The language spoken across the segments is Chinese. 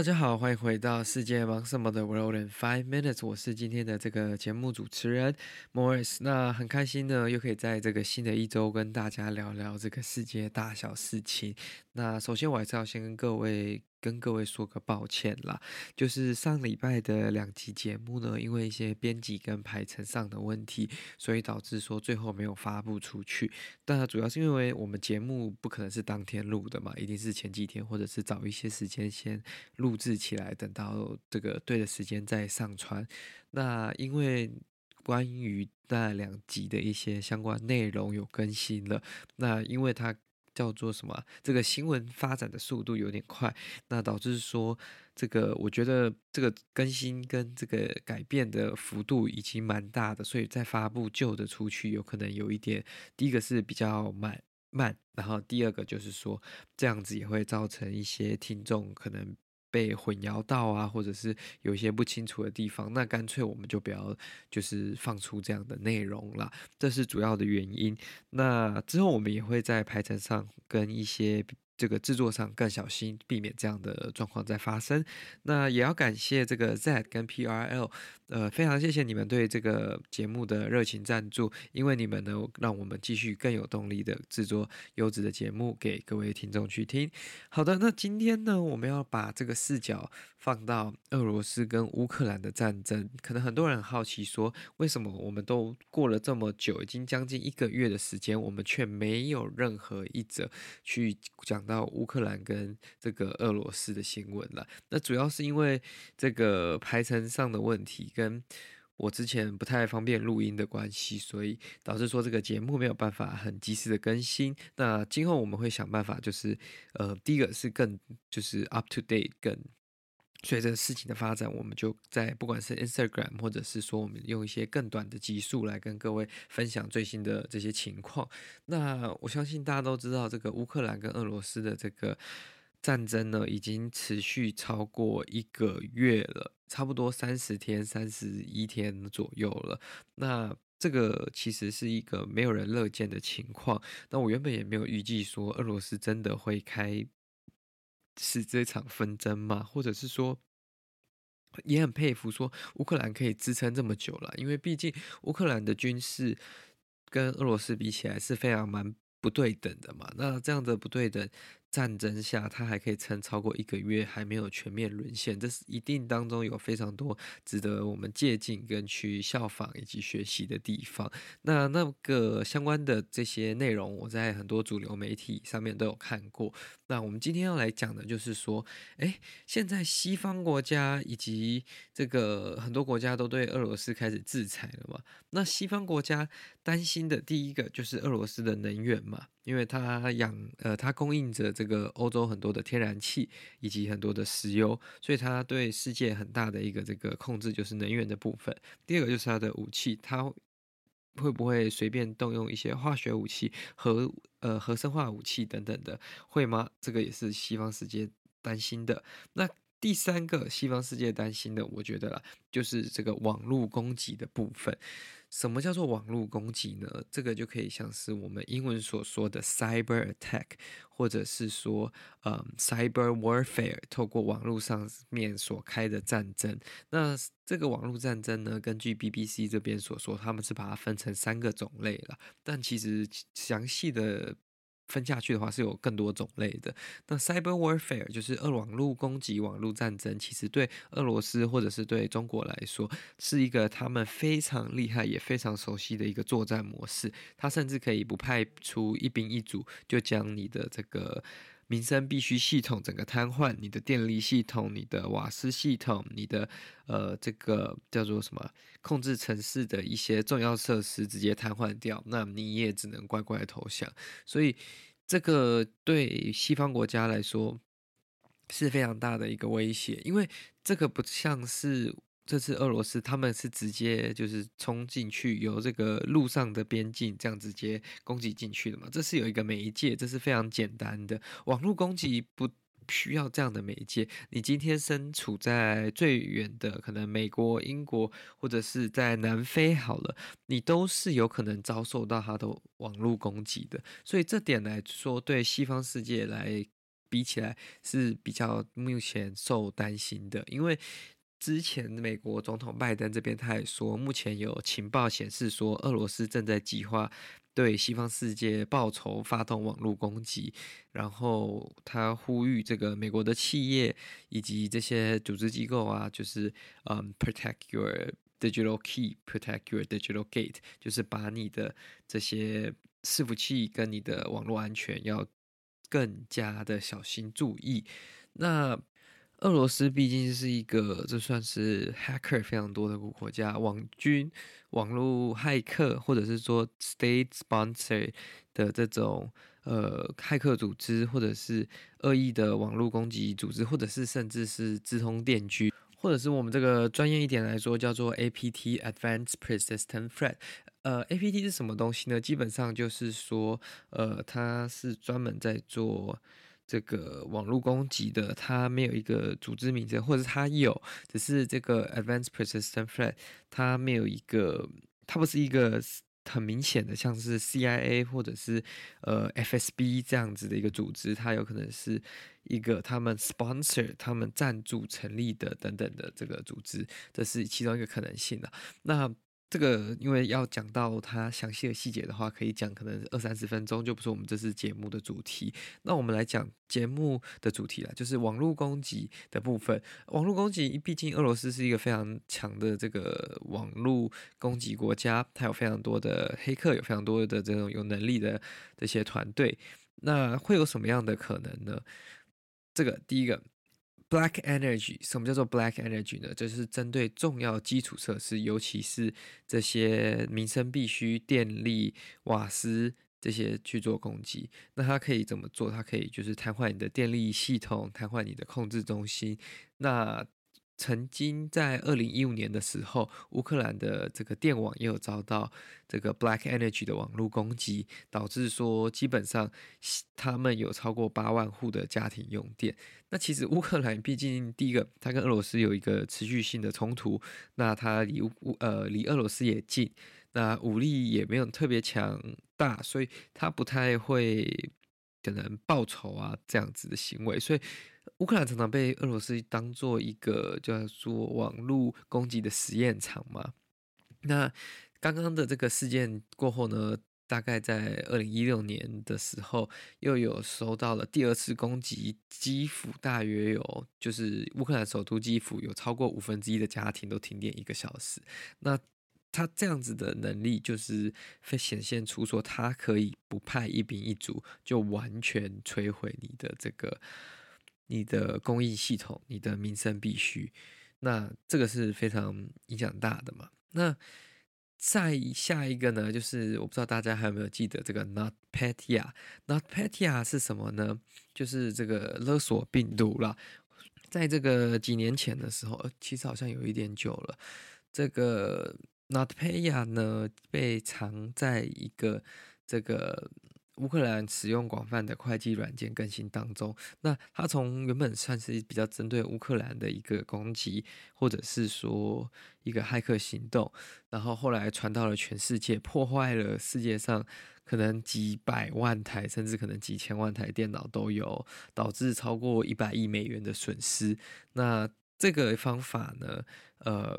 大家好，欢迎回到世界忙什么的 World in Five Minutes，我是今天的这个节目主持人 Morris。那很开心呢，又可以在这个新的一周跟大家聊聊这个世界大小事情。那首先我还是要先跟各位。跟各位说个抱歉啦，就是上礼拜的两集节目呢，因为一些编辑跟排程上的问题，所以导致说最后没有发布出去。但主要是因为我们节目不可能是当天录的嘛，一定是前几天或者是早一些时间先录制起来，等到这个对的时间再上传。那因为关于那两集的一些相关内容有更新了，那因为它。叫做什么？这个新闻发展的速度有点快，那导致说这个，我觉得这个更新跟这个改变的幅度已经蛮大的，所以再发布旧的出去，有可能有一点，第一个是比较慢慢，然后第二个就是说这样子也会造成一些听众可能。被混淆到啊，或者是有一些不清楚的地方，那干脆我们就不要就是放出这样的内容了，这是主要的原因。那之后我们也会在排程上跟一些。这个制作上更小心，避免这样的状况再发生。那也要感谢这个 Z 跟 PRL，呃，非常谢谢你们对这个节目的热情赞助，因为你们呢，让我们继续更有动力的制作优质的节目给各位听众去听。好的，那今天呢，我们要把这个视角。放到俄罗斯跟乌克兰的战争，可能很多人很好奇说，为什么我们都过了这么久，已经将近一个月的时间，我们却没有任何一则去讲到乌克兰跟这个俄罗斯的新闻了？那主要是因为这个排程上的问题，跟我之前不太方便录音的关系，所以导致说这个节目没有办法很及时的更新。那今后我们会想办法，就是呃，第一个是更就是 up to date 更。随着事情的发展，我们就在不管是 Instagram，或者是说我们用一些更短的集数来跟各位分享最新的这些情况。那我相信大家都知道，这个乌克兰跟俄罗斯的这个战争呢，已经持续超过一个月了，差不多三十天、三十一天左右了。那这个其实是一个没有人乐见的情况。那我原本也没有预计说俄罗斯真的会开。是这场纷争吗？或者是说，也很佩服说乌克兰可以支撑这么久了，因为毕竟乌克兰的军事跟俄罗斯比起来是非常蛮不对等的嘛。那这样的不对等。战争下，他还可以撑超过一个月，还没有全面沦陷，这是一定当中有非常多值得我们借鉴跟去效仿以及学习的地方。那那个相关的这些内容，我在很多主流媒体上面都有看过。那我们今天要来讲的就是说，诶，现在西方国家以及这个很多国家都对俄罗斯开始制裁了嘛？那西方国家担心的第一个就是俄罗斯的能源嘛。因为它养呃，它供应着这个欧洲很多的天然气以及很多的石油，所以它对世界很大的一个这个控制就是能源的部分。第二个就是它的武器，它会不会随便动用一些化学武器、和呃核生化武器等等的，会吗？这个也是西方世界担心的。那第三个西方世界担心的，我觉得啦，就是这个网络攻击的部分。什么叫做网络攻击呢？这个就可以像是我们英文所说的 cyber attack，或者是说，嗯，cyber warfare，透过网络上面所开的战争。那这个网络战争呢，根据 BBC 这边所说，他们是把它分成三个种类了，但其实详细的。分下去的话是有更多种类的。那 cyber warfare 就是二网络攻击、网络战争，其实对俄罗斯或者是对中国来说，是一个他们非常厉害也非常熟悉的一个作战模式。他甚至可以不派出一兵一卒，就将你的这个民生必须系统整个瘫痪，你的电力系统、你的瓦斯系统、你的呃这个叫做什么控制城市的一些重要设施直接瘫痪掉，那你也只能乖乖投降。所以这个对西方国家来说是非常大的一个威胁，因为这个不像是。这次俄罗斯他们是直接就是冲进去，由这个陆上的边境这样直接攻击进去的嘛？这是有一个媒介，这是非常简单的。网络攻击不需要这样的媒介。你今天身处在最远的可能美国、英国，或者是在南非好了，你都是有可能遭受到他的网络攻击的。所以这点来说，对西方世界来比起来是比较目前受担心的，因为。之前美国总统拜登这边他也说，目前有情报显示说，俄罗斯正在计划对西方世界报仇，发动网络攻击。然后他呼吁这个美国的企业以及这些组织机构啊，就是嗯，protect your digital key，protect your digital gate，就是把你的这些伺服器跟你的网络安全要更加的小心注意。那俄罗斯毕竟是一个，这算是 hacker 非常多的国家，网军、网络骇客，或者是说 state sponsor 的这种呃骇客组织，或者是恶意的网络攻击组织，或者是甚至是资通电军，或者是我们这个专业一点来说叫做 APT Advanced Persistent Threat。呃，APT 是什么东西呢？基本上就是说，呃，它是专门在做。这个网络攻击的，它没有一个组织名称，或者它有，只是这个 Advanced Persistent Threat，它没有一个，它不是一个很明显的，像是 CIA 或者是呃 FSB 这样子的一个组织，它有可能是一个他们 sponsor、他们赞助成立的等等的这个组织，这是其中一个可能性的。那这个因为要讲到它详细的细节的话，可以讲可能二三十分钟，就不是我们这次节目的主题。那我们来讲节目的主题了，就是网络攻击的部分。网络攻击，毕竟俄罗斯是一个非常强的这个网络攻击国家，它有非常多的黑客，有非常多的这种有能力的这些团队。那会有什么样的可能呢？这个第一个。Black Energy，什么叫做 Black Energy 呢？就是针对重要基础设施，尤其是这些民生必需电力、瓦斯这些去做攻击。那它可以怎么做？它可以就是瘫痪你的电力系统，瘫痪你的控制中心。那曾经在二零一五年的时候，乌克兰的这个电网也有遭到这个 Black Energy 的网络攻击，导致说基本上他们有超过八万户的家庭用电。那其实乌克兰毕竟第一个，它跟俄罗斯有一个持续性的冲突，那它离乌呃离俄罗斯也近，那武力也没有特别强大，所以它不太会可能报仇啊这样子的行为，所以。乌克兰常常被俄罗斯当做一个叫做网络攻击的实验场嘛。那刚刚的这个事件过后呢，大概在二零一六年的时候，又有收到了第二次攻击基辅，大约有就是乌克兰首都基辅有超过五分之一的家庭都停电一个小时。那他这样子的能力，就是会显现出说他可以不派一兵一卒，就完全摧毁你的这个。你的公益系统，你的民生必须，那这个是非常影响大的嘛。那再下一个呢，就是我不知道大家还有没有记得这个 NotPetya，NotPetya 是什么呢？就是这个勒索病毒啦。在这个几年前的时候，其实好像有一点久了。这个 NotPetya 呢，被藏在一个这个。乌克兰使用广泛的会计软件更新当中，那它从原本算是比较针对乌克兰的一个攻击，或者是说一个骇客行动，然后后来传到了全世界，破坏了世界上可能几百万台，甚至可能几千万台电脑都有，导致超过一百亿美元的损失。那这个方法呢，呃，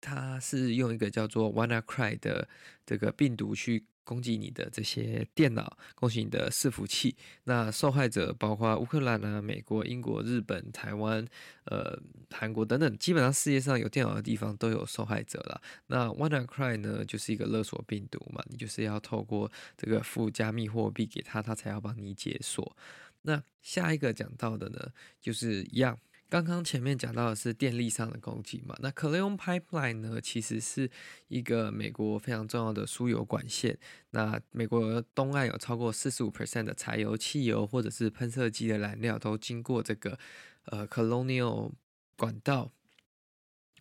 它是用一个叫做 WannaCry 的这个病毒去。攻击你的这些电脑，攻击你的伺服器。那受害者包括乌克兰啊、美国、英国、日本、台湾、呃、韩国等等，基本上世界上有电脑的地方都有受害者了。那 WannaCry 呢，就是一个勒索病毒嘛，你就是要透过这个付加密货币给他，他才要帮你解锁。那下一个讲到的呢，就是一样。刚刚前面讲到的是电力上的攻击嘛，那 Cleon Pipeline 呢，其实是一个美国非常重要的输油管线。那美国东岸有超过四十五 percent 的柴油、汽油或者是喷射机的燃料都经过这个呃 Colonial 管道。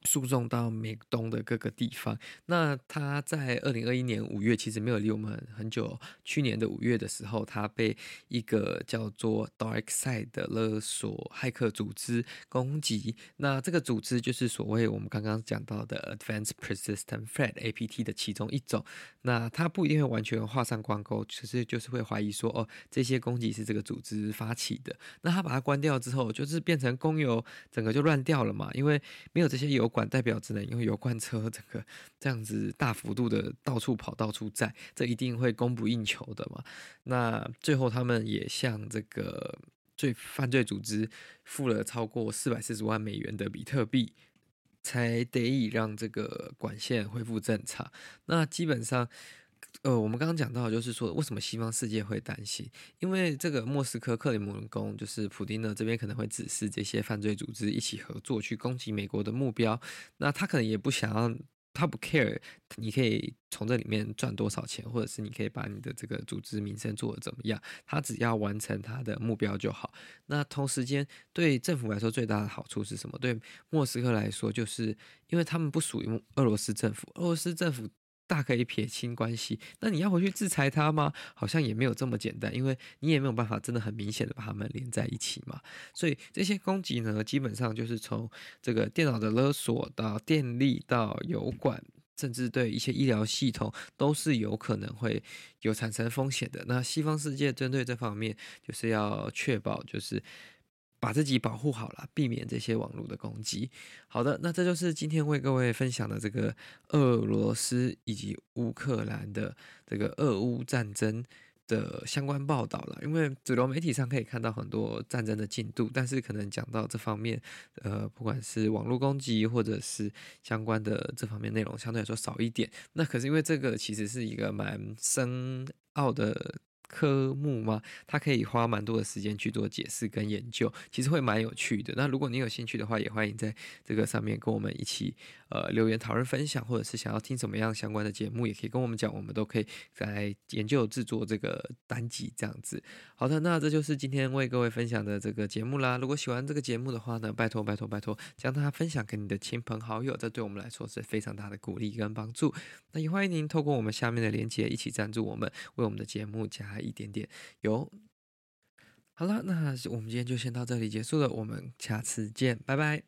输送到美东的各个地方。那他在二零二一年五月，其实没有离我们很久。去年的五月的时候，他被一个叫做 DarkSide 的勒索骇客组织攻击。那这个组织就是所谓我们刚刚讲到的 Advanced Persistent Threat（APT） 的其中一种。那他不一定会完全画上光钩，其实就是会怀疑说，哦，这些攻击是这个组织发起的。那他把它关掉之后，就是变成供油整个就乱掉了嘛，因为没有这些有。管代表只能用油罐车，这个这样子大幅度的到处跑、到处载，这一定会供不应求的嘛。那最后他们也向这个罪犯罪组织付了超过四百四十万美元的比特币，才得以让这个管线恢复正常。那基本上。呃，我们刚刚讲到，就是说为什么西方世界会担心？因为这个莫斯科克里姆林宫，就是普丁呢这边可能会指示这些犯罪组织一起合作去攻击美国的目标。那他可能也不想要，他不 care，你可以从这里面赚多少钱，或者是你可以把你的这个组织名声做得怎么样，他只要完成他的目标就好。那同时间对政府来说最大的好处是什么？对莫斯科来说，就是因为他们不属于俄罗斯政府，俄罗斯政府。大可以撇清关系，那你要回去制裁他吗？好像也没有这么简单，因为你也没有办法真的很明显的把他们连在一起嘛。所以这些攻击呢，基本上就是从这个电脑的勒索到电力到油管，甚至对一些医疗系统都是有可能会有产生风险的。那西方世界针对这方面，就是要确保就是。把自己保护好了，避免这些网络的攻击。好的，那这就是今天为各位分享的这个俄罗斯以及乌克兰的这个俄乌战争的相关报道了。因为主流媒体上可以看到很多战争的进度，但是可能讲到这方面，呃，不管是网络攻击或者是相关的这方面内容，相对来说少一点。那可是因为这个其实是一个蛮深奥的。科目吗？他可以花蛮多的时间去做解释跟研究，其实会蛮有趣的。那如果你有兴趣的话，也欢迎在这个上面跟我们一起呃留言讨论分享，或者是想要听什么样相关的节目，也可以跟我们讲，我们都可以来研究制作这个单集这样子。好的，那这就是今天为各位分享的这个节目啦。如果喜欢这个节目的话呢，拜托拜托拜托，将它分享给你的亲朋好友，这对我们来说是非常大的鼓励跟帮助。那也欢迎您透过我们下面的链接一起赞助我们，为我们的节目加一点点有。好了，那我们今天就先到这里结束了，我们下次见，拜拜。